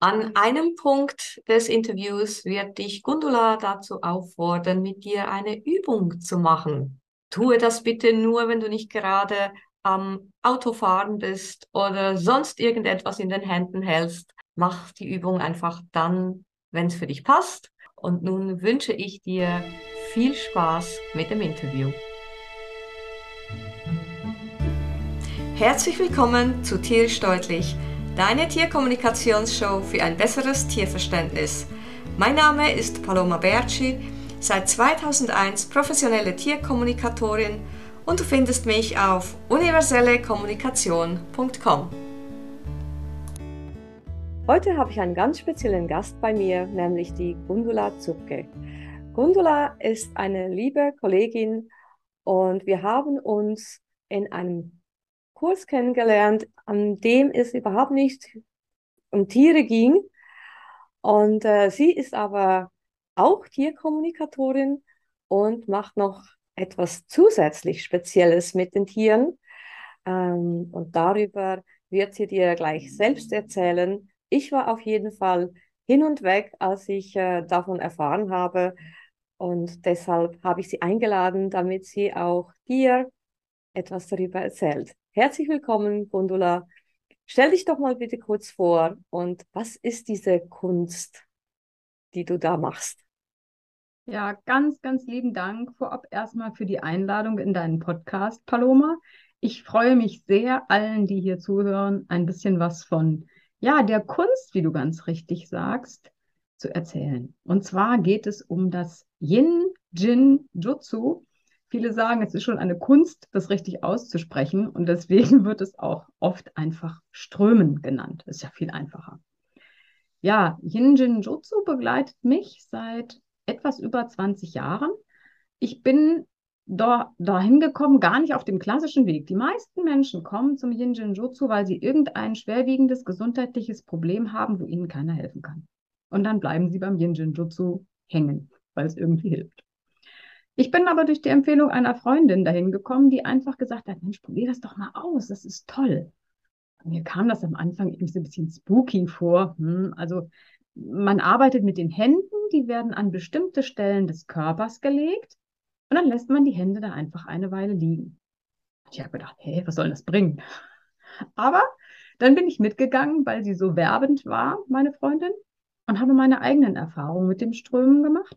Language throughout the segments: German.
An einem Punkt des Interviews wird dich Gundula dazu auffordern, mit dir eine Übung zu machen. Tue das bitte nur, wenn du nicht gerade am Autofahren bist oder sonst irgendetwas in den Händen hältst. Mach die Übung einfach dann, wenn es für dich passt. Und nun wünsche ich dir viel Spaß mit dem Interview. Herzlich willkommen zu Tierisch Deutlich deine Tierkommunikationsshow für ein besseres Tierverständnis. Mein Name ist Paloma Berci, seit 2001 professionelle Tierkommunikatorin und du findest mich auf universellekommunikation.com. Heute habe ich einen ganz speziellen Gast bei mir, nämlich die Gundula Zupke. Gundula ist eine liebe Kollegin und wir haben uns in einem Kurs kennengelernt, an dem es überhaupt nicht um Tiere ging. Und äh, sie ist aber auch Tierkommunikatorin und macht noch etwas zusätzlich Spezielles mit den Tieren. Ähm, und darüber wird sie dir gleich selbst erzählen. Ich war auf jeden Fall hin und weg, als ich äh, davon erfahren habe. Und deshalb habe ich sie eingeladen, damit sie auch dir etwas darüber erzählt. Herzlich willkommen, Gundula. Stell dich doch mal bitte kurz vor und was ist diese Kunst, die du da machst? Ja, ganz, ganz lieben Dank vorab erstmal für die Einladung in deinen Podcast, Paloma. Ich freue mich sehr, allen, die hier zuhören, ein bisschen was von, ja, der Kunst, wie du ganz richtig sagst, zu erzählen. Und zwar geht es um das Yin Jin Jutsu. Viele sagen, es ist schon eine Kunst, das richtig auszusprechen und deswegen wird es auch oft einfach Strömen genannt. Ist ja viel einfacher. Ja, Yin-Jin Jutsu begleitet mich seit etwas über 20 Jahren. Ich bin da, dahin gekommen, gar nicht auf dem klassischen Weg. Die meisten Menschen kommen zum Yin-Jin Jutsu, weil sie irgendein schwerwiegendes gesundheitliches Problem haben, wo ihnen keiner helfen kann. Und dann bleiben sie beim Yin-Jin Jutsu hängen, weil es irgendwie hilft. Ich bin aber durch die Empfehlung einer Freundin dahin gekommen, die einfach gesagt hat, Mensch, probier das doch mal aus, das ist toll. mir kam das am Anfang irgendwie so ein bisschen spooky vor. Hm, also man arbeitet mit den Händen, die werden an bestimmte Stellen des Körpers gelegt und dann lässt man die Hände da einfach eine Weile liegen. Ich habe gedacht, hey, was soll das bringen? Aber dann bin ich mitgegangen, weil sie so werbend war, meine Freundin, und habe meine eigenen Erfahrungen mit dem Strömen gemacht.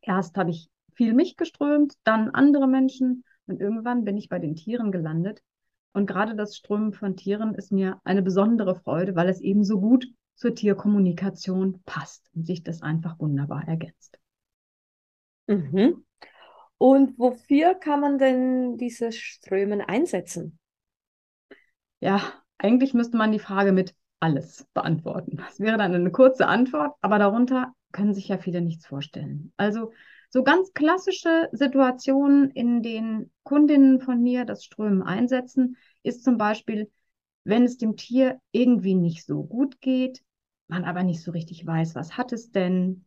Erst habe ich viel mich geströmt, dann andere Menschen und irgendwann bin ich bei den Tieren gelandet. Und gerade das Strömen von Tieren ist mir eine besondere Freude, weil es eben so gut zur Tierkommunikation passt und sich das einfach wunderbar ergänzt. Mhm. Und wofür kann man denn dieses Strömen einsetzen? Ja, eigentlich müsste man die Frage mit alles beantworten. Das wäre dann eine kurze Antwort, aber darunter können sich ja viele nichts vorstellen. Also so ganz klassische Situationen, in denen Kundinnen von mir das Strömen einsetzen, ist zum Beispiel, wenn es dem Tier irgendwie nicht so gut geht, man aber nicht so richtig weiß, was hat es denn,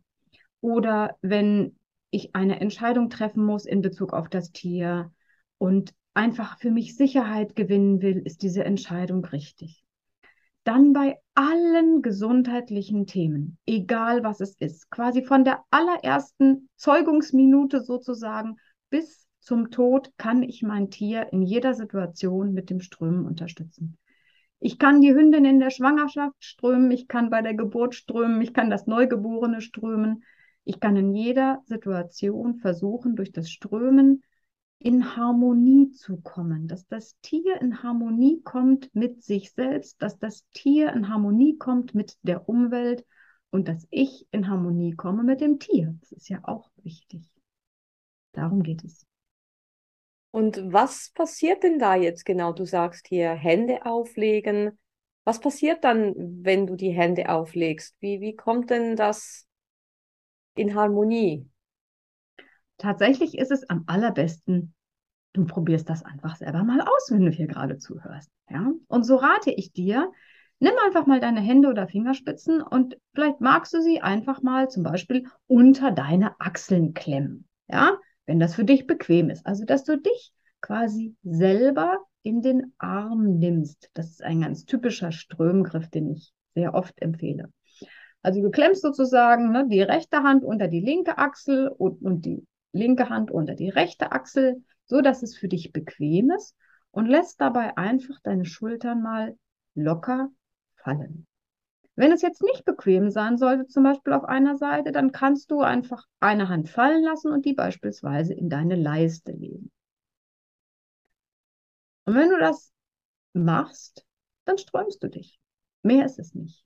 oder wenn ich eine Entscheidung treffen muss in Bezug auf das Tier und einfach für mich Sicherheit gewinnen will, ist diese Entscheidung richtig dann bei allen gesundheitlichen Themen, egal was es ist, quasi von der allerersten Zeugungsminute sozusagen bis zum Tod kann ich mein Tier in jeder Situation mit dem Strömen unterstützen. Ich kann die Hündin in der Schwangerschaft strömen, ich kann bei der Geburt strömen, ich kann das Neugeborene strömen. Ich kann in jeder Situation versuchen, durch das Strömen in Harmonie zu kommen, dass das Tier in Harmonie kommt mit sich selbst, dass das Tier in Harmonie kommt mit der Umwelt und dass ich in Harmonie komme mit dem Tier. Das ist ja auch wichtig. Darum geht es. Und was passiert denn da jetzt genau? Du sagst hier Hände auflegen. Was passiert dann, wenn du die Hände auflegst? Wie, wie kommt denn das in Harmonie? Tatsächlich ist es am allerbesten, du probierst das einfach selber mal aus, wenn du hier gerade zuhörst. Ja? Und so rate ich dir, nimm einfach mal deine Hände oder Fingerspitzen und vielleicht magst du sie einfach mal zum Beispiel unter deine Achseln klemmen. Ja, wenn das für dich bequem ist. Also, dass du dich quasi selber in den Arm nimmst. Das ist ein ganz typischer Strömgriff, den ich sehr oft empfehle. Also du klemmst sozusagen ne, die rechte Hand unter die linke Achsel und, und die linke Hand unter die rechte Achsel, so dass es für dich bequem ist und lässt dabei einfach deine Schultern mal locker fallen. Wenn es jetzt nicht bequem sein sollte, zum Beispiel auf einer Seite, dann kannst du einfach eine Hand fallen lassen und die beispielsweise in deine Leiste legen. Und wenn du das machst, dann strömst du dich. Mehr ist es nicht.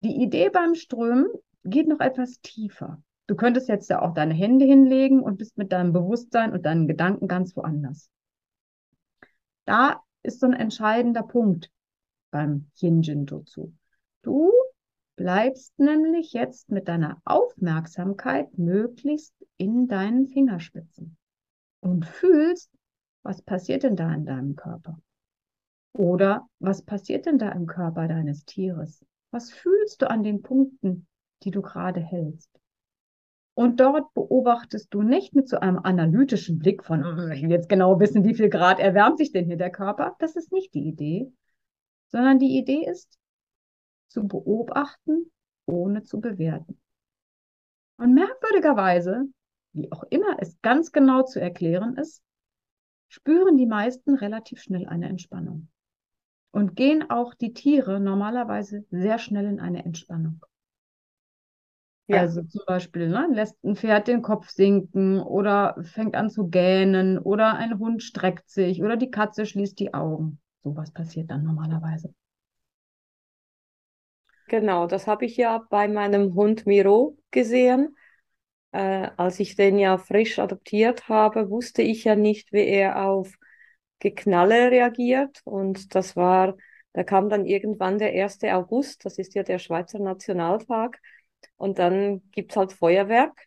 Die Idee beim Strömen geht noch etwas tiefer. Du könntest jetzt ja auch deine Hände hinlegen und bist mit deinem Bewusstsein und deinen Gedanken ganz woanders. Da ist so ein entscheidender Punkt beim Yin-Jin-Jutsu. Du bleibst nämlich jetzt mit deiner Aufmerksamkeit möglichst in deinen Fingerspitzen und fühlst, was passiert denn da in deinem Körper? Oder was passiert denn da im Körper deines Tieres? Was fühlst du an den Punkten, die du gerade hältst? Und dort beobachtest du nicht mit so einem analytischen Blick von, hm, ich will jetzt genau wissen, wie viel Grad erwärmt sich denn hier der Körper. Das ist nicht die Idee, sondern die Idee ist, zu beobachten, ohne zu bewerten. Und merkwürdigerweise, wie auch immer es ganz genau zu erklären ist, spüren die meisten relativ schnell eine Entspannung und gehen auch die Tiere normalerweise sehr schnell in eine Entspannung. Ja. Also zum Beispiel ne, lässt ein Pferd den Kopf sinken oder fängt an zu gähnen oder ein Hund streckt sich oder die Katze schließt die Augen. Sowas passiert dann normalerweise. Genau, das habe ich ja bei meinem Hund Miro gesehen. Äh, als ich den ja frisch adoptiert habe, wusste ich ja nicht, wie er auf Geknalle reagiert. Und das war, da kam dann irgendwann der 1. August, das ist ja der Schweizer Nationaltag. Und dann gibt es halt Feuerwerk.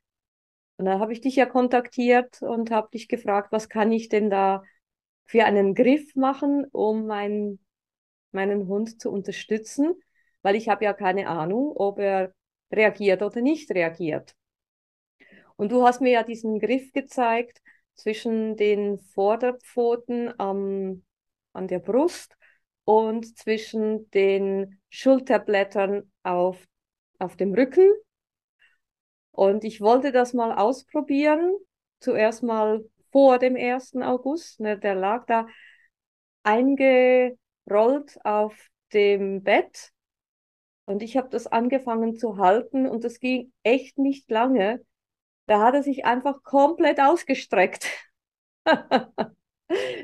Und dann habe ich dich ja kontaktiert und habe dich gefragt, was kann ich denn da für einen Griff machen, um mein, meinen Hund zu unterstützen, weil ich habe ja keine Ahnung, ob er reagiert oder nicht reagiert. Und du hast mir ja diesen Griff gezeigt zwischen den Vorderpfoten am, an der Brust und zwischen den Schulterblättern auf, auf dem Rücken. Und ich wollte das mal ausprobieren. Zuerst mal vor dem 1. August. Ne, der lag da eingerollt auf dem Bett. Und ich habe das angefangen zu halten und das ging echt nicht lange. Da hat er sich einfach komplett ausgestreckt.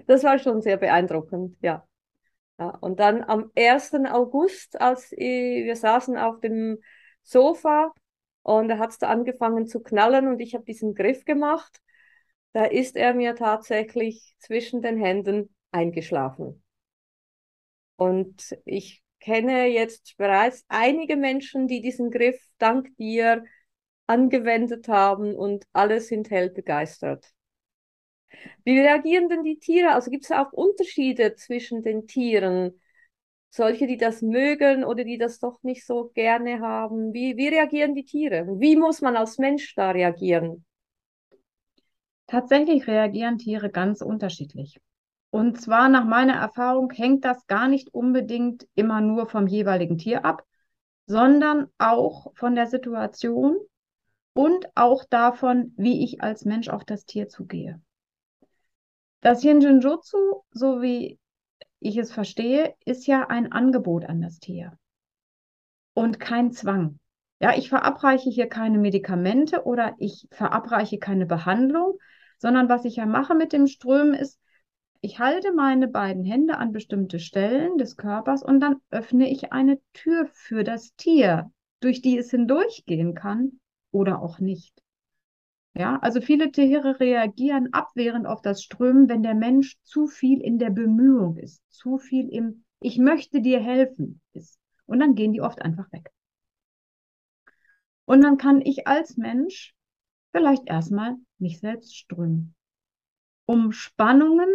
das war schon sehr beeindruckend, ja. ja. Und dann am 1. August, als wir saßen auf dem Sofa und er hat es da angefangen zu knallen und ich habe diesen Griff gemacht, da ist er mir tatsächlich zwischen den Händen eingeschlafen. Und ich kenne jetzt bereits einige Menschen, die diesen Griff dank dir angewendet haben und alle sind hell begeistert. Wie reagieren denn die Tiere? Also gibt es auch Unterschiede zwischen den Tieren? Solche, die das mögen oder die das doch nicht so gerne haben? Wie, wie reagieren die Tiere? Wie muss man als Mensch da reagieren? Tatsächlich reagieren Tiere ganz unterschiedlich. Und zwar nach meiner Erfahrung hängt das gar nicht unbedingt immer nur vom jeweiligen Tier ab, sondern auch von der Situation und auch davon, wie ich als Mensch auf das Tier zugehe. Das Hinjinjutsu, so wie ich es verstehe, ist ja ein Angebot an das Tier und kein Zwang. Ja, ich verabreiche hier keine Medikamente oder ich verabreiche keine Behandlung, sondern was ich ja mache mit dem Strömen ist, ich halte meine beiden Hände an bestimmte Stellen des Körpers und dann öffne ich eine Tür für das Tier, durch die es hindurchgehen kann oder auch nicht. Ja, also viele Tiere reagieren abwehrend auf das Strömen, wenn der Mensch zu viel in der Bemühung ist, zu viel im Ich möchte dir helfen ist. Und dann gehen die oft einfach weg. Und dann kann ich als Mensch vielleicht erstmal mich selbst strömen, um Spannungen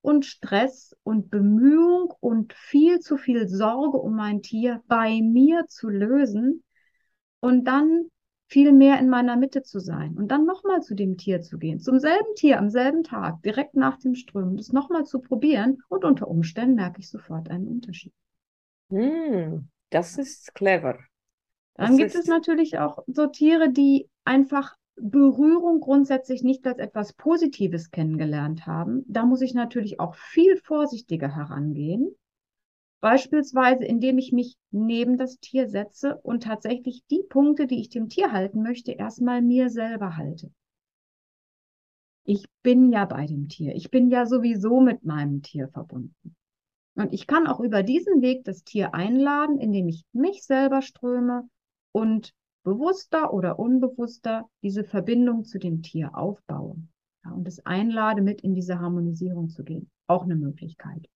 und Stress und Bemühung und viel zu viel Sorge um mein Tier bei mir zu lösen und dann viel mehr in meiner Mitte zu sein und dann nochmal zu dem Tier zu gehen, zum selben Tier am selben Tag, direkt nach dem Strömen, das nochmal zu probieren und unter Umständen merke ich sofort einen Unterschied. Hm. Das ist clever. Dann Das gibt ist, es natürlich auch so Tiere, die einfach Berührung grundsätzlich nicht als etwas Positives kennengelernt haben. Da muss ich natürlich auch viel vorsichtiger herangehen. Beispielsweise, indem ich mich neben das Tier setze und tatsächlich die Punkte, die ich dem Tier halten möchte, erstmal mir selber halte. Ich bin ja bei dem Tier. Ich bin ja sowieso mit meinem Tier verbunden. Und ich kann auch über diesen Weg das Tier einladen, indem ich mich selber ströme und bewusster oder unbewusster diese Verbindung zu dem Tier aufbaue. Ja, und es einlade, mit in diese Harmonisierung zu gehen. Auch eine Möglichkeit.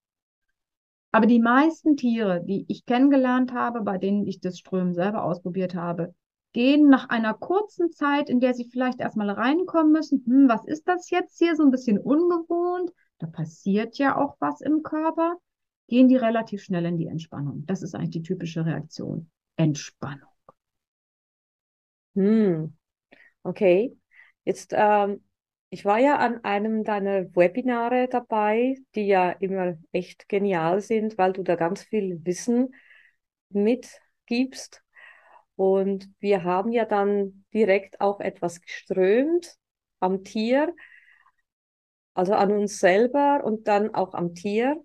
Aber die meisten Tiere, die ich kennengelernt habe, bei denen ich das Strömen selber ausprobiert habe, gehen nach einer kurzen Zeit, in der sie vielleicht erstmal reinkommen müssen, hm, was ist das jetzt hier, so ein bisschen ungewohnt, da passiert ja auch was im Körper, gehen die relativ schnell in die Entspannung. Das ist eigentlich die typische Reaktion. Entspannung. hm, okay. Jetzt, ähm, ich war ja an einem deiner Webinare dabei, die ja immer echt genial sind, weil du da ganz viel Wissen mitgibst. Und wir haben ja dann direkt auch etwas geströmt am Tier, also an uns selber und dann auch am Tier.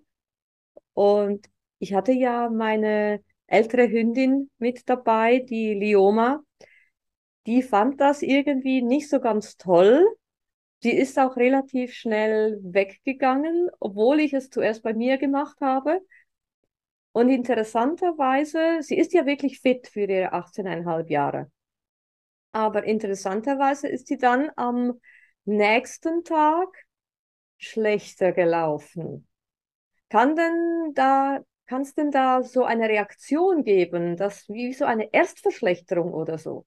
Und ich hatte ja meine ältere Hündin mit dabei, die Lioma. Die fand das irgendwie nicht so ganz toll. Die ist auch relativ schnell weggegangen, obwohl ich es zuerst bei mir gemacht habe. Und interessanterweise, sie ist ja wirklich fit für ihre 18,5 Jahre. Aber interessanterweise ist sie dann am nächsten Tag schlechter gelaufen. Kann denn da, kann es denn da so eine Reaktion geben, dass wie so eine Erstverschlechterung oder so?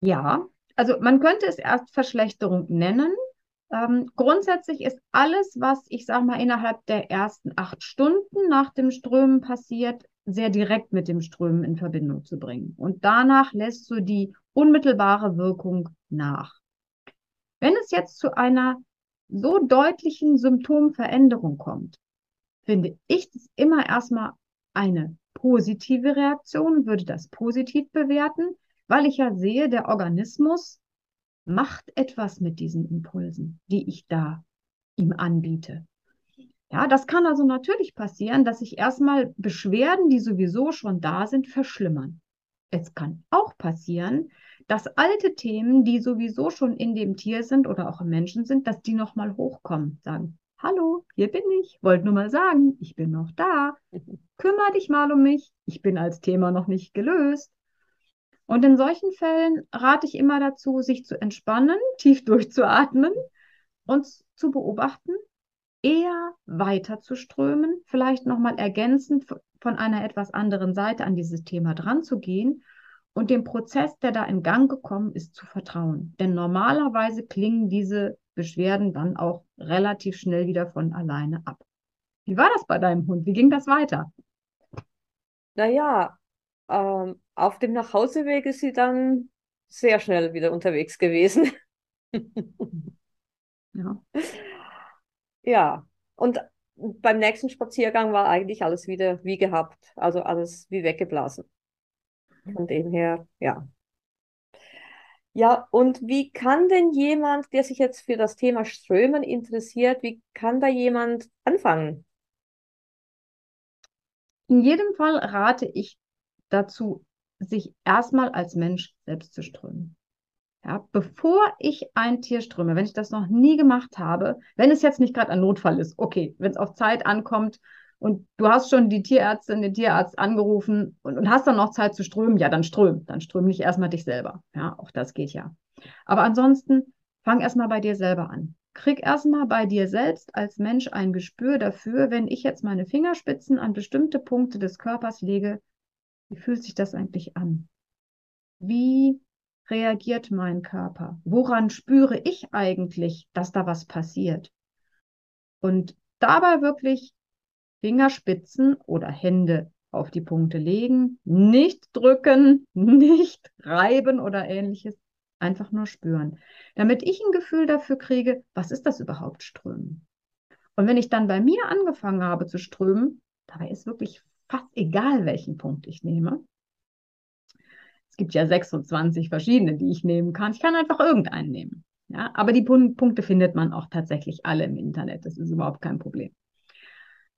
Ja, also man könnte es erst Verschlechterung nennen. Ähm, grundsätzlich ist alles, was ich sage mal innerhalb der ersten acht Stunden nach dem Strömen passiert, sehr direkt mit dem Strömen in Verbindung zu bringen. Und danach lässt du die unmittelbare Wirkung nach. Wenn es jetzt zu einer so deutlichen Symptomveränderung kommt, finde ich das immer erstmal eine positive Reaktion, würde das positiv bewerten, weil ich ja sehe, der Organismus macht etwas mit diesen Impulsen, die ich da ihm anbiete. Ja, das kann also natürlich passieren, dass sich erstmal Beschwerden, die sowieso schon da sind, verschlimmern. Es kann auch passieren, dass alte Themen, die sowieso schon in dem Tier sind oder auch im Menschen sind, dass die nochmal hochkommen, sagen, hallo, hier bin ich, wollte nur mal sagen, ich bin noch da, kümmere dich mal um mich, ich bin als Thema noch nicht gelöst. Und in solchen Fällen rate ich immer dazu, sich zu entspannen, tief durchzuatmen und zu beobachten, eher weiter zu strömen, vielleicht nochmal ergänzend von einer etwas anderen Seite an dieses Thema dran zu gehen und dem Prozess, der da in Gang gekommen ist, zu vertrauen. Denn normalerweise klingen diese Beschwerden dann auch relativ schnell wieder von alleine ab. Wie war das bei deinem Hund? Wie ging das weiter? Naja, ähm, auf dem Nachhauseweg ist sie dann sehr schnell wieder unterwegs gewesen. Ja. Ja, und beim nächsten Spaziergang war eigentlich alles wieder wie gehabt, also alles wie weggeblasen. Von dem her, ja. Ja, und wie kann denn jemand, der sich jetzt für das Thema Strömen interessiert, wie kann da jemand anfangen? In jedem Fall rate ich dazu, sich erstmal als Mensch selbst zu strömen. Ja, bevor ich ein Tier ströme, wenn ich das noch nie gemacht habe, wenn es jetzt nicht gerade ein Notfall ist, okay, wenn es auf Zeit ankommt und du hast schon die Tierärztin, den Tierarzt angerufen und, und hast dann noch Zeit zu strömen, ja, dann ström, dann ström nicht erstmal dich selber. Ja, auch das geht ja. Aber ansonsten fang erstmal bei dir selber an. Krieg erstmal bei dir selbst als Mensch ein Gespür dafür, wenn ich jetzt meine Fingerspitzen an bestimmte Punkte des Körpers lege, wie fühlt sich das eigentlich an? Wie reagiert mein Körper? Woran spüre ich eigentlich, dass da was passiert? Und dabei wirklich Fingerspitzen oder Hände auf die Punkte legen, nicht drücken, nicht reiben oder ähnliches, einfach nur spüren, damit ich ein Gefühl dafür kriege, was ist das überhaupt Strömen? Und wenn ich dann bei mir angefangen habe zu strömen, dabei ist wirklich fast egal, welchen Punkt ich nehme. Es gibt ja 26 verschiedene, die ich nehmen kann. Ich kann einfach irgendeinen nehmen. Ja, aber die Punkte findet man auch tatsächlich alle im Internet. Das ist überhaupt kein Problem.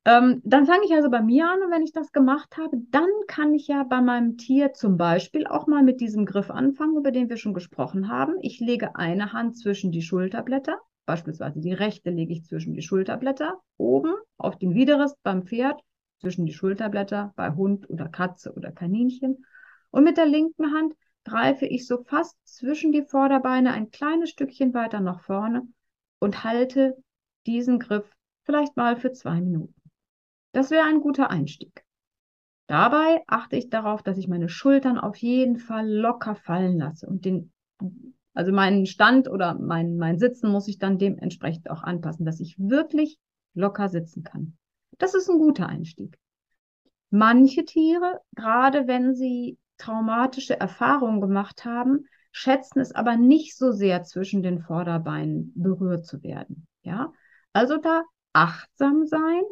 Ähm, dann fange ich also bei mir an und wenn ich das gemacht habe, dann kann ich ja bei meinem Tier zum Beispiel auch mal mit diesem Griff anfangen, über den wir schon gesprochen haben. Ich lege eine Hand zwischen die Schulterblätter, beispielsweise die rechte lege ich zwischen die Schulterblätter, oben auf den Widerrist beim Pferd, zwischen die Schulterblätter bei Hund oder Katze oder Kaninchen. Und mit der linken Hand greife ich so fast zwischen die Vorderbeine ein kleines Stückchen weiter nach vorne und halte diesen Griff vielleicht mal für zwei Minuten. Das wäre ein guter Einstieg. Dabei achte ich darauf, dass ich meine Schultern auf jeden Fall locker fallen lasse und den, also meinen Stand oder mein, mein Sitzen muss ich dann dementsprechend auch anpassen, dass ich wirklich locker sitzen kann. Das ist ein guter Einstieg. Manche Tiere, gerade wenn sie traumatische Erfahrungen gemacht haben, schätzen es aber nicht so sehr zwischen den Vorderbeinen berührt zu werden. Ja, also da achtsam sein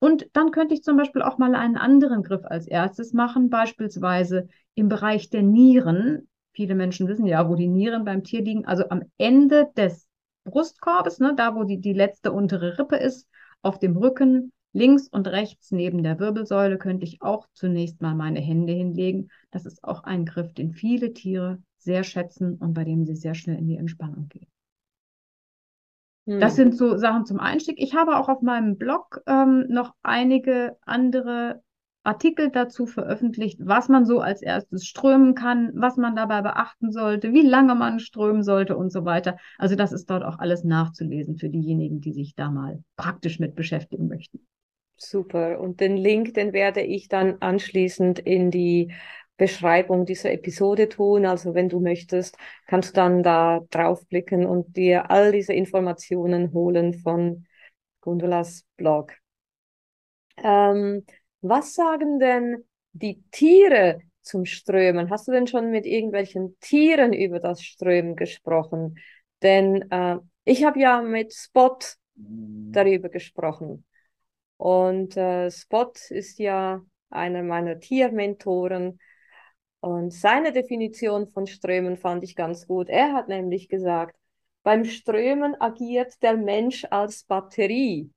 und dann könnte ich zum Beispiel auch mal einen anderen Griff als erstes machen, beispielsweise im Bereich der Nieren. Viele Menschen wissen ja, wo die Nieren beim Tier liegen. Also am Ende des Brustkorbes, ne, da wo die, die letzte untere Rippe ist, auf dem Rücken, links und rechts neben der Wirbelsäule könnte ich auch zunächst mal meine Hände hinlegen. Das ist auch ein Griff, den viele Tiere sehr schätzen und bei dem sie sehr schnell in die Entspannung gehen. Das hm. sind so Sachen zum Einstieg. Ich habe auch auf meinem Blog ähm, noch einige andere Artikel dazu veröffentlicht, was man so als erstes strömen kann, was man dabei beachten sollte, wie lange man strömen sollte und so weiter. Also das ist dort auch alles nachzulesen für diejenigen, die sich da mal praktisch mit beschäftigen möchten. Super. Und den Link, den werde ich dann anschließend in die Beschreibung dieser Episode tun. Also wenn du möchtest, kannst du dann da draufklicken und dir all diese Informationen holen von Gondolas Blog. Ähm, was sagen denn die Tiere zum Strömen? Hast du denn schon mit irgendwelchen Tieren über das Strömen gesprochen? Denn äh, ich habe ja mit Spot darüber gesprochen. Und äh, Spot ist ja einer meiner Tiermentoren und seine Definition von Strömen fand ich ganz gut. Er hat nämlich gesagt, beim Strömen agiert der Mensch als Batterie,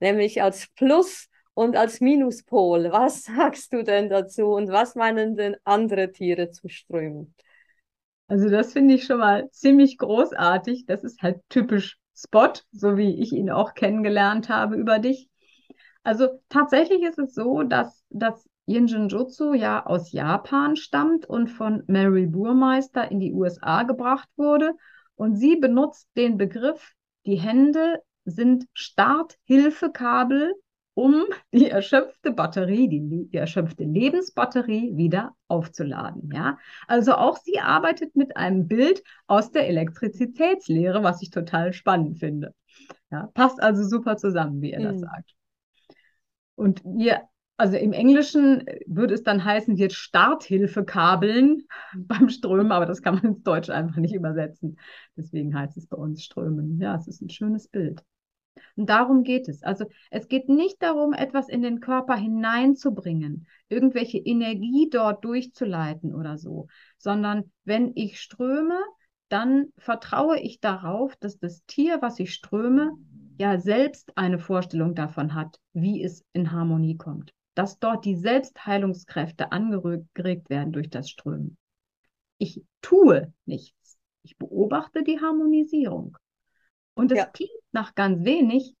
nämlich als Plus- und als Minuspol. Was sagst du denn dazu und was meinen denn andere Tiere zum Strömen? Also das finde ich schon mal ziemlich großartig. Das ist halt typisch Spot, so wie ich ihn auch kennengelernt habe über dich. Also tatsächlich ist es so, dass, dass Yin-Jutsu ja aus Japan stammt und von Mary Burmeister in die USA gebracht wurde. Und sie benutzt den Begriff, die Hände sind Starthilfekabel, um die erschöpfte Batterie, die, die erschöpfte Lebensbatterie wieder aufzuladen. Ja? Also auch sie arbeitet mit einem Bild aus der Elektrizitätslehre, was ich total spannend finde. Ja, passt also super zusammen, wie er hm. das sagt. Und wir also im Englischen würde es dann heißen, wird Starthilfekabeln beim Strömen, aber das kann man ins Deutsch einfach nicht übersetzen. Deswegen heißt es bei uns Strömen. Ja, es ist ein schönes Bild. Und darum geht es. Also es geht nicht darum, etwas in den Körper hineinzubringen, irgendwelche Energie dort durchzuleiten oder so, sondern wenn ich ströme, dann vertraue ich darauf, dass das Tier, was ich ströme, ja selbst eine Vorstellung davon hat, wie es in Harmonie kommt dass dort die Selbstheilungskräfte angeregt werden durch das Strömen. Ich tue nichts. Ich beobachte die Harmonisierung. Und es ja. klingt nach ganz wenig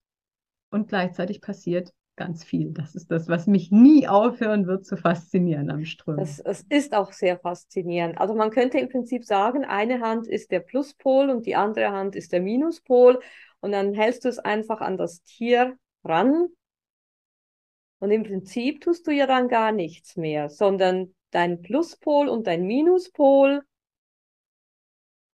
und gleichzeitig passiert ganz viel. Das ist das, was mich nie aufhören wird zu faszinieren am Strömen. Es, es ist auch sehr faszinierend. Also man könnte im Prinzip sagen, eine Hand ist der Pluspol und die andere Hand ist der Minuspol. Und dann hältst du es einfach an das Tier ran und im Prinzip tust du ja dann gar nichts mehr, sondern dein Pluspol und dein Minuspol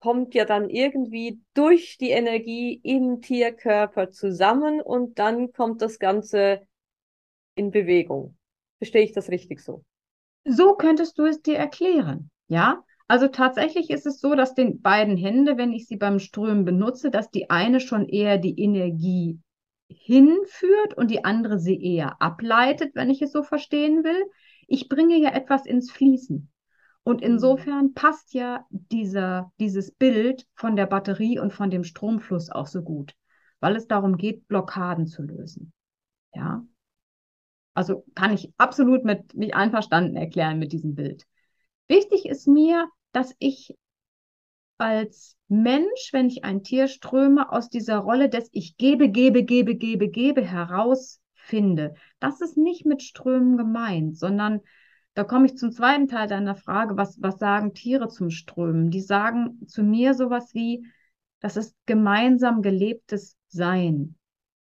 kommt ja dann irgendwie durch die Energie im Tierkörper zusammen und dann kommt das Ganze in Bewegung. Verstehe ich das richtig so? So könntest du es dir erklären, ja? Also tatsächlich ist es so, dass den beiden Hände, wenn ich sie beim Strömen benutze, dass die eine schon eher die Energie hinführt und die andere sie eher ableitet, wenn ich es so verstehen will. Ich bringe ja etwas ins Fließen. Und mhm. insofern passt ja dieser, dieses Bild von der Batterie und von dem Stromfluss auch so gut, weil es darum geht, Blockaden zu lösen. Ja. Also kann ich absolut mit mich einverstanden erklären mit diesem Bild. Wichtig ist mir, dass ich als Mensch, wenn ich ein Tier ströme, aus dieser Rolle des Ich gebe, gebe, gebe, gebe, gebe herausfinde. Das ist nicht mit Strömen gemeint, sondern da komme ich zum zweiten Teil deiner Frage, was, was sagen Tiere zum Strömen? Die sagen zu mir sowas wie, das ist gemeinsam gelebtes Sein.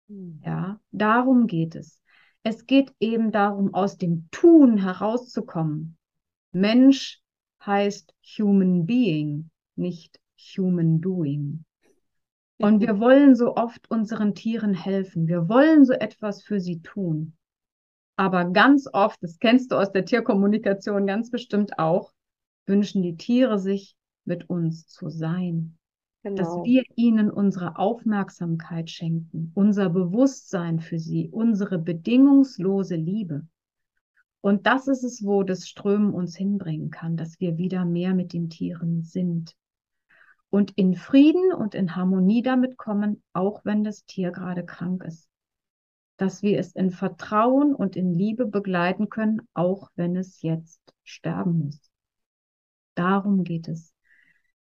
Hm. Ja, darum geht es. Es geht eben darum, aus dem Tun herauszukommen. Mensch heißt Human Being, nicht Human Doing. Und wir wollen so oft unseren Tieren helfen. Wir wollen so etwas für sie tun. Aber ganz oft, das kennst du aus der Tierkommunikation ganz bestimmt auch, wünschen die Tiere sich, mit uns zu sein. Genau. Dass wir ihnen unsere Aufmerksamkeit schenken, unser Bewusstsein für sie, unsere bedingungslose Liebe. Und das ist es, wo das Strömen uns hinbringen kann, dass wir wieder mehr mit den Tieren sind. Und in Frieden und in Harmonie damit kommen, auch wenn das Tier gerade krank ist dass wir es in Vertrauen und in Liebe begleiten können, auch wenn es jetzt sterben muss. Darum geht es.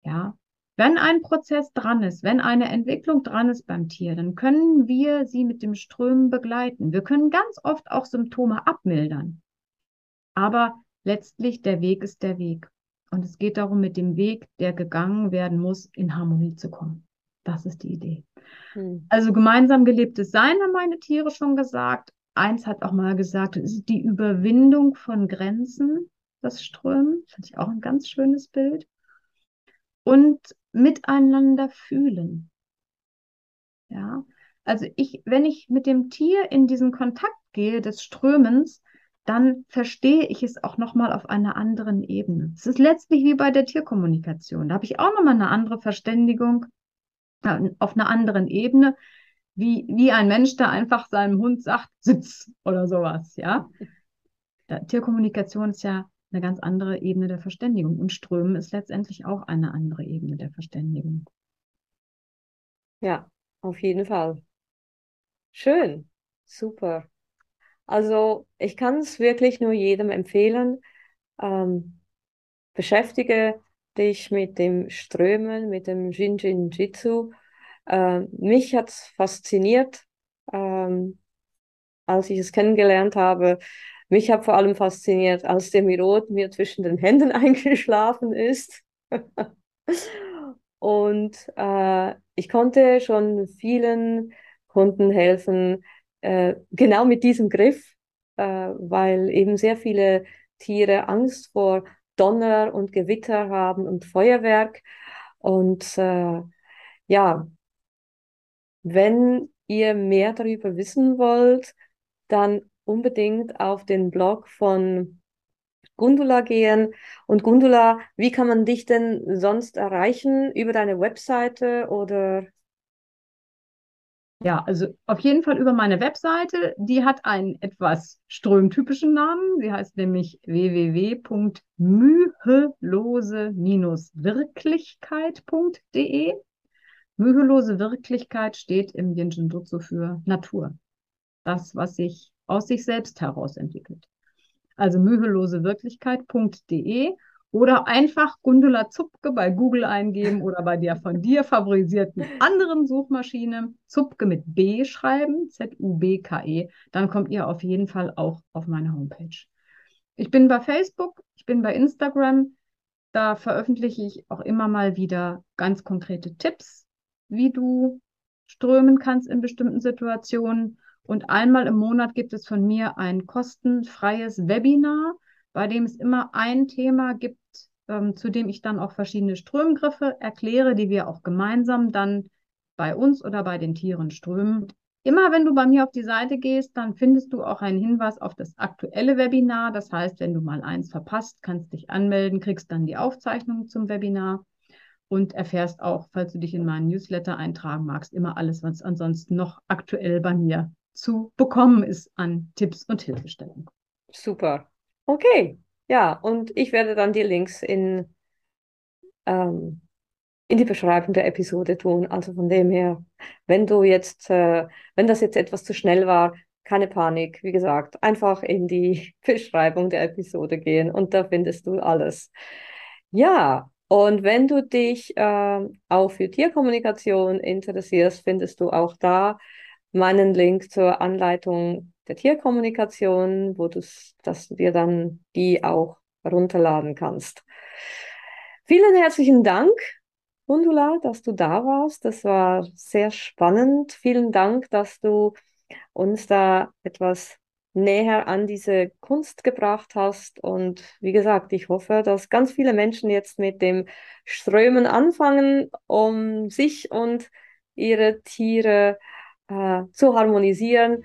Ja. Wenn ein Prozess dran ist, wenn eine Entwicklung dran ist beim Tier, dann können wir sie mit dem Strömen begleiten. Wir können ganz oft auch Symptome abmildern. Aber letztlich der Weg ist der Weg. Und es geht darum, mit dem Weg, der gegangen werden muss, in Harmonie zu kommen. Das ist die Idee. Hm. Also gemeinsam gelebtes Sein haben meine Tiere schon gesagt. Eins hat auch mal gesagt, es ist die Überwindung von Grenzen, das Strömen. Finde ich auch ein ganz schönes Bild. Und miteinander fühlen. Ja, also ich, wenn ich mit dem Tier in diesen Kontakt gehe des Strömens, dann verstehe ich es auch nochmal auf einer anderen Ebene. Es ist letztlich wie bei der Tierkommunikation. Da habe ich auch nochmal eine andere Verständigung auf einer anderen Ebene, wie, wie ein Mensch, der einfach seinem Hund sagt, sitz oder sowas, ja. Tierkommunikation ist ja eine ganz andere Ebene der Verständigung und Strömen ist letztendlich auch eine andere Ebene der Verständigung. Ja, auf jeden Fall. Schön, super. Also ich kann es wirklich nur jedem empfehlen. Ähm, beschäftige dich mit dem Strömen, mit dem Jinjin Jitsu. Äh, mich hat es fasziniert, ähm, als ich es kennengelernt habe. Mich hat vor allem fasziniert, als der Mirot mir zwischen den Händen eingeschlafen ist. Und äh, ich konnte schon vielen Kunden helfen, äh, genau mit diesem Griff, äh, weil eben sehr viele Tiere Angst vor Donner und Gewitter haben und Feuerwerk. Und äh, ja, wenn ihr mehr darüber wissen wollt, dann unbedingt auf den Blog von Gundula gehen. Und Gundula, wie kann man dich denn sonst erreichen? Über deine Webseite oder ja, also auf jeden Fall über meine Webseite. Die hat einen etwas strömtypischen Namen. Sie heißt nämlich www.mühelose-wirklichkeit.de. Mühelose Wirklichkeit steht im Jinjin Jutsu für Natur. Das, was sich aus sich selbst heraus entwickelt. Also mühelosewirklichkeit.de oder einfach Gundula Zupke bei Google eingeben oder bei der von dir favorisierten anderen Suchmaschine Zupke mit B schreiben, Z-U-B-K-E. Dann kommt ihr auf jeden Fall auch auf meine Homepage. Ich bin bei Facebook, ich bin bei Instagram. Da veröffentliche ich auch immer mal wieder ganz konkrete Tipps, wie du strömen kannst in bestimmten Situationen. Und einmal im Monat gibt es von mir ein kostenfreies Webinar, bei dem es immer ein Thema gibt, ähm, zu dem ich dann auch verschiedene Strömgriffe erkläre, die wir auch gemeinsam dann bei uns oder bei den Tieren strömen. Immer wenn du bei mir auf die Seite gehst, dann findest du auch einen Hinweis auf das aktuelle Webinar. Das heißt, wenn du mal eins verpasst, kannst dich anmelden, kriegst dann die Aufzeichnung zum Webinar. und erfährst auch, falls du dich in meinen Newsletter eintragen magst, immer alles, was ansonsten noch aktuell bei mir zu bekommen ist an Tipps und Hilfestellungen. Super. Okay. Ja, und ich werde dann die Links in, ähm, in die Beschreibung der Episode tun. Also von dem her, wenn du jetzt, äh, wenn das jetzt etwas zu schnell war, keine Panik. Wie gesagt, einfach in die Beschreibung der Episode gehen und da findest du alles. Ja, und wenn du dich äh, auch für Tierkommunikation interessierst, findest du auch da meinen Link zur Anleitung der Tierkommunikation, wo du, dass du dir dann die auch runterladen kannst. Vielen herzlichen Dank, Gundula, dass du da warst. Das war sehr spannend. Vielen Dank, dass du uns da etwas näher an diese Kunst gebracht hast. Und wie gesagt, ich hoffe, dass ganz viele Menschen jetzt mit dem Strömen anfangen, um sich und ihre Tiere äh, zu harmonisieren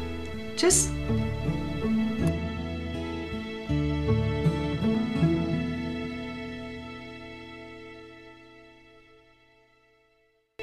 Tschüss!